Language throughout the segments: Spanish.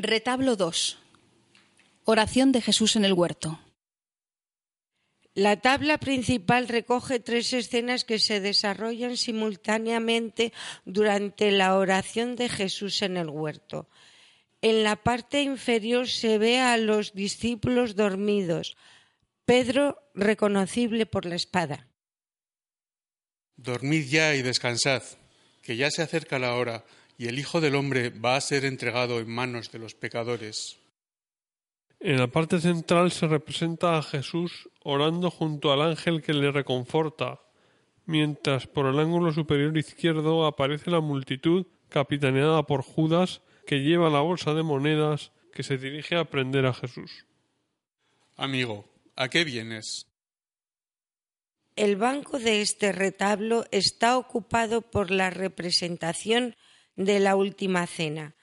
Retablo 2. Oración de Jesús en el huerto. La tabla principal recoge tres escenas que se desarrollan simultáneamente durante la oración de Jesús en el huerto. En la parte inferior se ve a los discípulos dormidos, Pedro reconocible por la espada. Dormid ya y descansad, que ya se acerca la hora y el Hijo del Hombre va a ser entregado en manos de los pecadores. En la parte central se representa a Jesús orando junto al ángel que le reconforta, mientras por el ángulo superior izquierdo aparece la multitud capitaneada por Judas que lleva la bolsa de monedas que se dirige a prender a Jesús. Amigo, ¿a qué vienes? El banco de este retablo está ocupado por la representación de la última cena,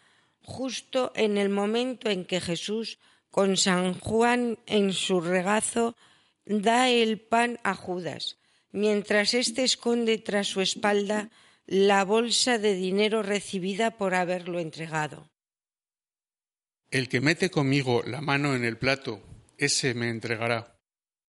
justo en el momento en que Jesús, con San Juan en su regazo, da el pan a Judas, mientras éste esconde tras su espalda la bolsa de dinero recibida por haberlo entregado. El que mete conmigo la mano en el plato, ese me entregará.